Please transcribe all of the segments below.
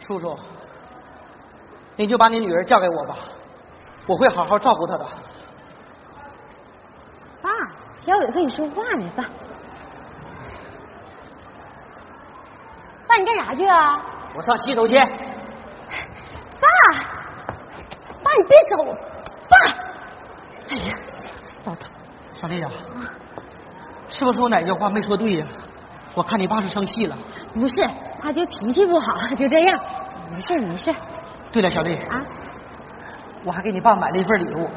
叔叔，你就把你女儿嫁给我吧，我会好好照顾她的。爸，小伟跟你说话呢，爸。爸，你干啥去啊？我上洗手间。爸，爸你别走，爸。哎呀，小丽呀，是不是我哪句话没说对呀？我看你爸是生气了。不是，他就脾气不好，就这样。没事没事。对了，小丽啊，我还给你爸买了一份礼物，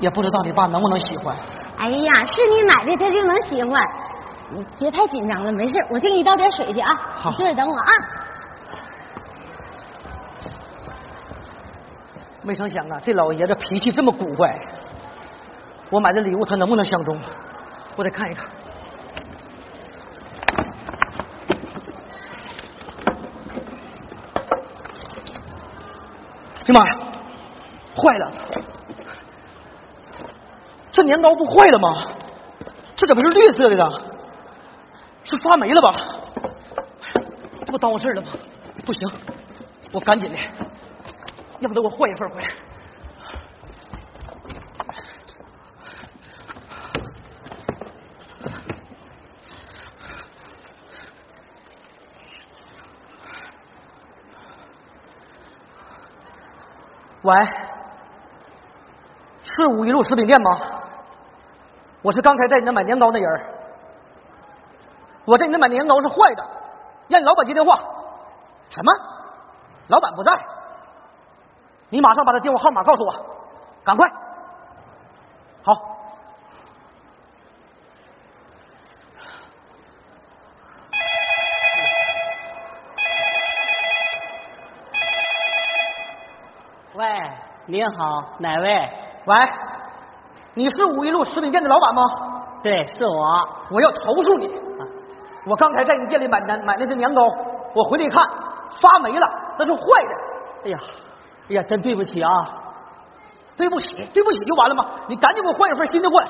也不知道你爸能不能喜欢。哎呀，是你买的，他就能喜欢。你别太紧张了，没事，我去给你倒点水去啊。好，你坐着等我啊。没成想啊，这老爷子脾气这么古怪。我买的礼物他能不能相中？我得看一看。哎妈呀，坏了！这年糕不坏了吗？这怎么是绿色的呢？是发霉了吧？这不耽误事了吗？不行，我赶紧的，要不得我换一份回来。喂，是五一路食品店吗？我是刚才在你那买年糕那人。我在你那买年糕是坏的，让你老板接电话。什么？老板不在？你马上把他电话号码告诉我，赶快。好。您好，哪位？喂，你是五一路食品店的老板吗？对，是我。我要投诉你。啊我刚才在你店里买年买那个年糕，我回来一看发霉了，那是坏的。哎呀，哎呀，真对不起啊！对不起，对不起就完了吗？你赶紧给我换一份新的过来。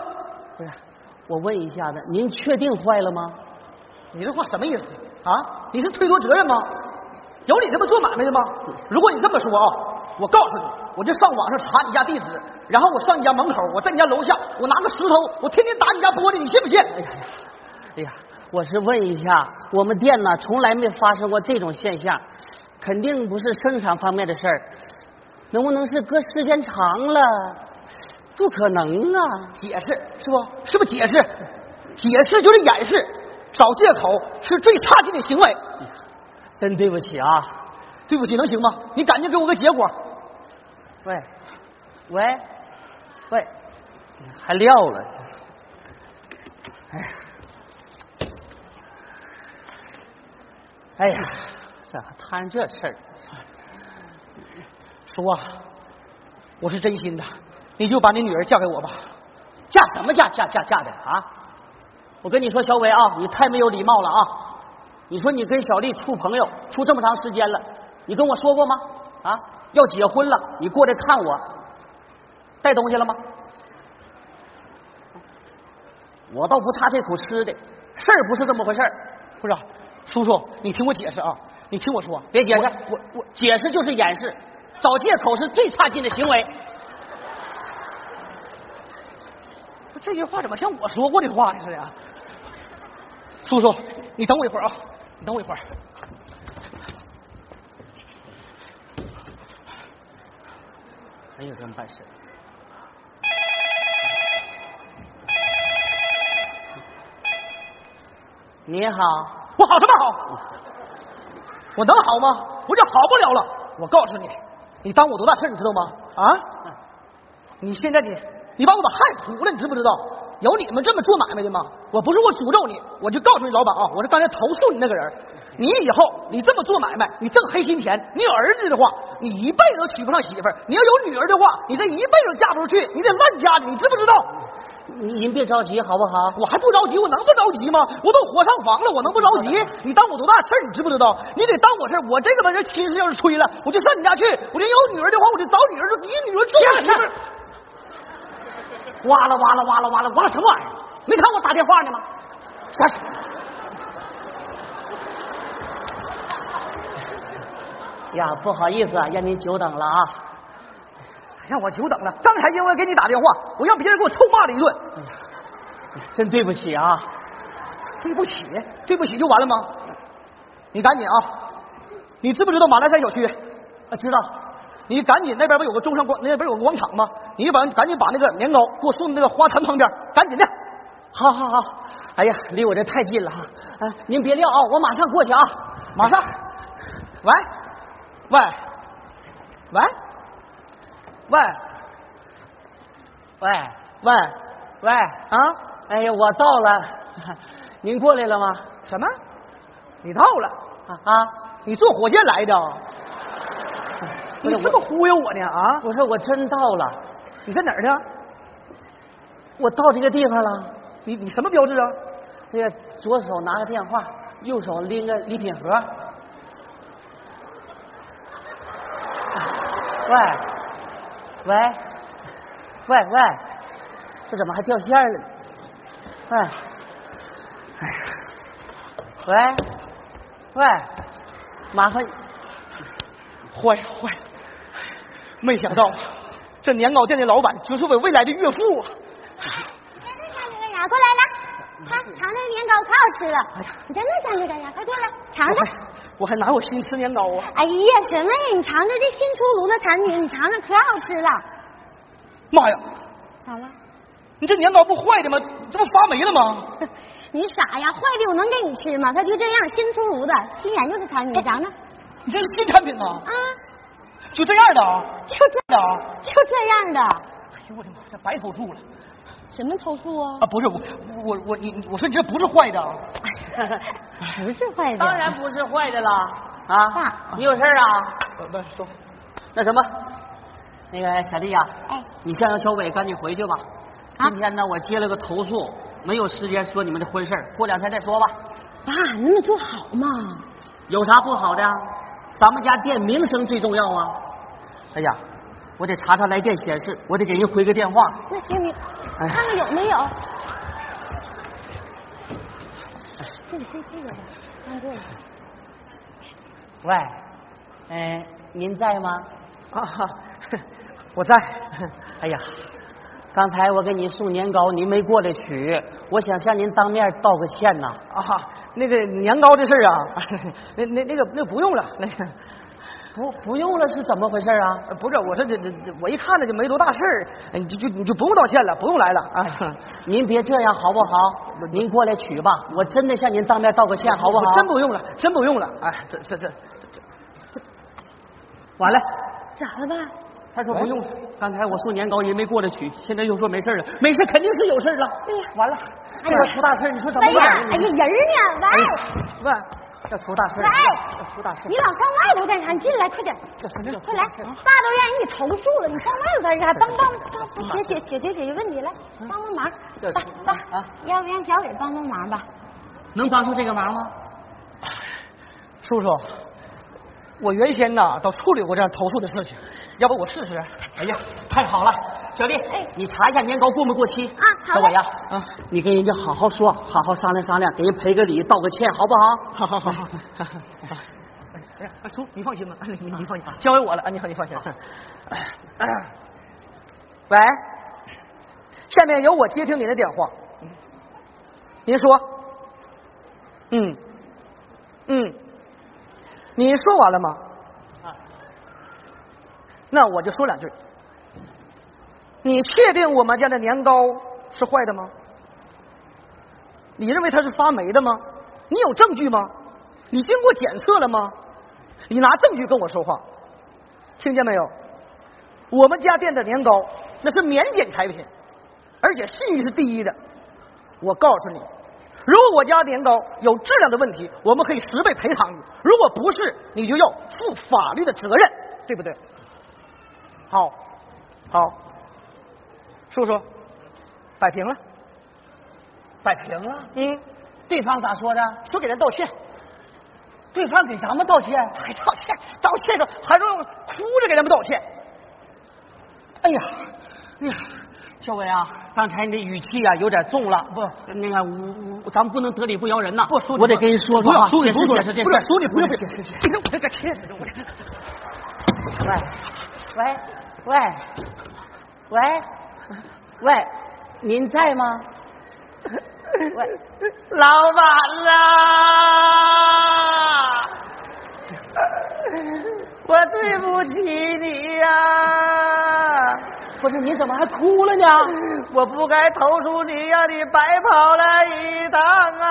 不是，我问一下子，您确定坏了吗？你这话什么意思啊？你是推脱责任吗？有你这么做买卖的吗？如果你这么说啊，我告诉你，我就上网上查你家地址，然后我上你家门口，我在你家楼下，我拿个石头，我天天打你家玻璃，你信不信？哎呀呀，哎呀，我是问一下，我们店呢从来没发生过这种现象，肯定不是生产方面的事儿，能不能是搁时间长了？不可能啊！解释是不？是不是解释？解释就是掩饰，找借口是最差劲的行为。真对不起啊，对不起能行吗？你赶紧给我个结果。喂，喂，喂，还撂了。哎呀，哎呀，咋还摊这事儿？叔啊，我是真心的，你就把你女儿嫁给我吧。嫁什么嫁？嫁嫁嫁的啊！我跟你说，小伟啊，你太没有礼貌了啊！你说你跟小丽处朋友处这么长时间了，你跟我说过吗？啊，要结婚了，你过来看我，带东西了吗？我倒不差这口吃的，事儿不是这么回事儿。不是，叔叔，你听我解释啊，你听我说，别解释，我我解释就是掩饰，找借口是最差劲的行为。不，这句话怎么像我说过的话呢似的？叔叔，你等我一会儿啊，你等我一会儿。没有这么办事？你好，我好什么好？我能好吗？我就好不了了。我告诉你，你耽误我多大事你知道吗？啊？你现在你你把我把害苦了，你知不知道？有你们这么做买卖的吗？我不是我诅咒你，我就告诉你老板啊，我是刚才投诉你那个人。你以后你这么做买卖，你挣黑心钱，你有儿子的话，你一辈子都娶不上媳妇儿；你要有女儿的话，你这一辈子嫁不出去，你得烂家的，你知不知道？您别着急好不好？我还不着急，我能不着急吗？我都火上房了，我能不着急？你当我多大事儿？你知不知道？你得当我事儿。我这个门这亲事要是吹了，我就上你家去。我这有女儿的话，我就找女儿，你女儿做媳妇儿。哇啦哇啦哇啦哇啦哇啦什么玩意儿？没看我打电话呢吗？啥呀，不好意思啊，让您久等了啊。让我久等了。刚才因为给你打电话，我让别人给我臭骂了一顿。真对不起啊！对不起，对不起就完了吗？你赶紧啊！你知不知道马栏山小区？啊，知道。你赶紧那边不有个中山广，那边有个广场吗？你把赶紧把那个年糕给我送到那个花坛旁边，赶紧的。好好好。哎呀，离我这太近了哈。哎，您别撂啊，我马上过去啊，马上。喂，喂，喂，喂，喂喂，喂啊！哎呀，我到了，您过来了吗？什么？你到了啊啊！你坐火箭来的？你是不是忽悠我呢？啊！我说我真到了，你在哪儿呢？我到这个地方了。你你什么标志啊？这个左手拿个电话，右手拎个礼品盒。喂，喂，喂喂，这怎么还掉线了？喂，哎呀，喂，喂，麻烦，坏了坏了，没想到这年糕店的老板就是我未来的岳父啊！想这个呀，过来来，看尝尝年糕，可好吃了。哎呀，你真的想这个呀？快过来尝尝。我还哪有心吃年糕啊？哎呀，什么呀？你尝尝这新出炉的产品，你尝尝可好吃了。妈呀！咋了？你这年糕不坏的吗？这不发霉了吗？你傻呀？坏的我能给你吃吗？它就这样，新出炉的，新研究的产品，你尝尝。你这是新产品呐？啊，就这样的啊？就这样的？就这样的。哎呦我的妈！这白投诉了。什么投诉啊？啊，不是我我我你我说你这不是坏的。不是坏的。当然不是坏的了啊！爸，你有事啊？不说，那什么，那个小丽呀，哎，你先让小伟赶紧回去吧。今天呢，我接了个投诉，没有时间说你们的婚事过两天再说吧。爸，那么做好吗？有啥不好的？咱们家店名声最重要啊！哎呀，我得查查来电显示，我得给人回个电话。那行，你看看有没有？这个这这个吧，刚过来。喂，嗯，您在吗？啊，我在。哎呀，刚才我给您送年糕，您没过来取，我想向您当面道个歉呐。啊，那个年糕的事啊，那那那个那不用了，那个不不用了是怎么回事啊？不是，我说这这这，我一看着就没多大事儿，你就就你就不用道歉了，不用来了啊。您别这样好不好？您过来取吧，我真的向您当面道个歉，好不好？真不用了，真不用了。哎，这这这这这，完了，咋了吧？他说不用，刚才我送年糕您没过来取，现在又说没事了，没事肯定是有事了。哎呀，完了，这要出大事，你说怎么办？哎呀，人呢？喂，喂，要出大事，喂，要出大事，你老上外头干啥？你进来，快点，快来！爸都让人给投诉了，你上外头干啥？帮帮帮，解解解决解决问题来，帮帮忙。爸爸啊，要不让小伟帮帮忙吧？能帮出这个忙吗？叔叔，我原先呐都处理过这样投诉的事情，要不我试试？哎呀，太好了，小丽，哎你查一下年糕过没过期啊小伟呀，啊，你跟人家好好说，好好商量商量，给人赔个礼，道个歉，好不好？好好好好。哎呀，叔，你放心吧，你你放心，交给我了啊，你好你放心。喂，下面由我接听您的电话。您说，嗯，嗯，你说完了吗？啊那我就说两句。你确定我们家的年糕是坏的吗？你认为它是发霉的吗？你有证据吗？你经过检测了吗？你拿证据跟我说话，听见没有？我们家店的年糕那是免检产品，而且信誉是第一的。我告诉你，如果我家年糕有质量的问题，我们可以十倍赔偿你；如果不是，你就要负法律的责任，对不对？好，好，叔叔，摆平了。摆平了，嗯，对方咋说的？说给人道歉，对方给咱们道歉。还道歉，道歉的还说哭着给咱们道歉。哎呀，哎呀，小伟啊，刚才你的语气啊有点重了。不，那个我我咱们不能得理不饶人呐。不，叔，我得跟你说说啊，叔，你不解释解释。不是，叔，你不用解释解释。我这个气死我！喂，喂，喂，喂，喂，您在吗？喂，老板啦，我对不起你呀！不是，你怎么还哭了呢？我不该投诉你，让你白跑了一趟啊！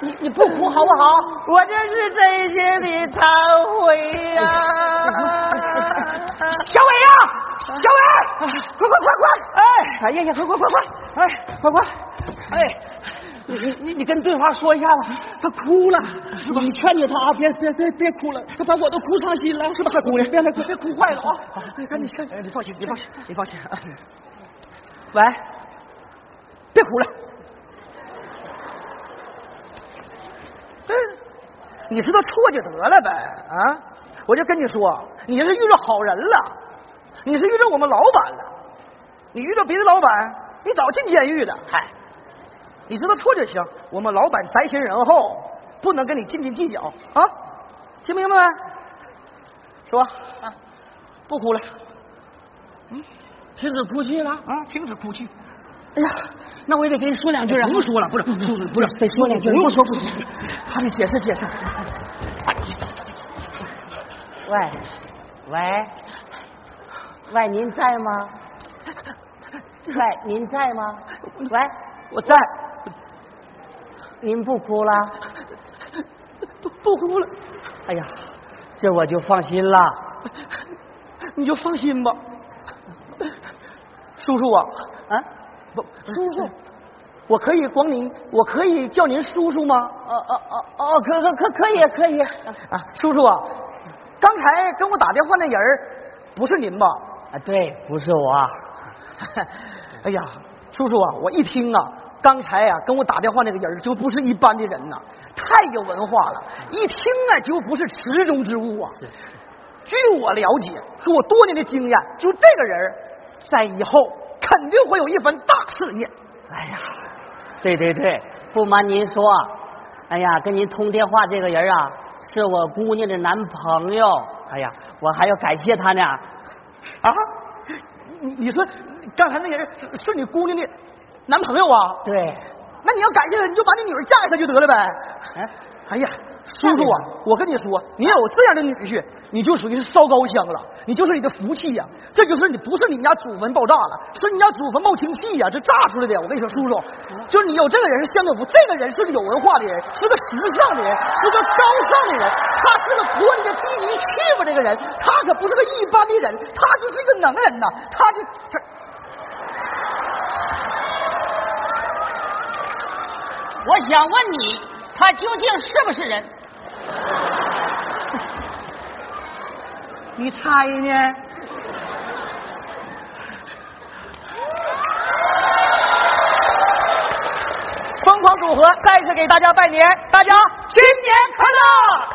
你你不哭好不好？我这是真心的忏悔呀！小伟，快快快快！哎，哎呀呀，快快快快！哎，快快！哎，你你你跟对花说一下吧，他哭了，是吧？你劝劝他啊，别别别别哭了，他把我都哭伤心了，是吧？还哭呢？别别别哭坏了啊！赶紧赶紧，你放心，你放心，你放心。喂，别哭了。嗯，你知道错就得了呗啊！我就跟你说，你是遇到好人了，你是遇到我们老板了，你遇到别的老板，你早进监狱了。嗨，你知道错就行。我们老板宅心仁厚，不能跟你斤斤计较啊！听明白没？说啊，不哭了，嗯，停止哭泣了啊，停止哭泣。哎呀，那我也得跟你说两句啊！不用说了，不是，不是，不是，得说两句。不用说，不行，还得解释解释。喂，喂，喂，您在吗？喂，您在吗？喂，我在。您不哭了？不不哭了。哎呀，这我就放心了。你就放心吧，叔叔啊啊。不，叔叔，我可以光您，我可以叫您叔叔吗？哦哦哦哦，可可可可以可以啊，叔叔啊，刚才跟我打电话那人不是您吧？啊，对，不是我。哎呀，叔叔啊，我一听啊，刚才啊跟我打电话那个人就不是一般的人呐，太有文化了，一听啊就不是池中之物啊。是据我了解和我多年的经验，就这个人，在以后。肯定会有一番大事业。哎呀，对对对，不瞒您说，哎呀，跟您通电话这个人啊，是我姑娘的男朋友。哎呀，我还要感谢他呢。啊？你你说刚才那人是你姑娘的男朋友啊？对。那你要感谢他，你就把你女儿嫁给他就得了呗。哎，哎呀。叔叔啊，我跟你说，你有这样的女婿，你就属于是烧高香了，你就是你的福气呀。这就是你不是你们家祖坟爆炸了，是你家祖坟冒氢气呀，这炸出来的。我跟你说，叔叔，就是你有这个人是相当福，这个人是个有文化的人，是个时尚的人，是个高尚的人，他是个脱你的低级气吧？这个人，他可不是个一般的人，他就是一个能人呐，他就这。我想问你，他究竟是不是人？你猜呢？疯狂组合再次给大家拜年，大家新年快乐！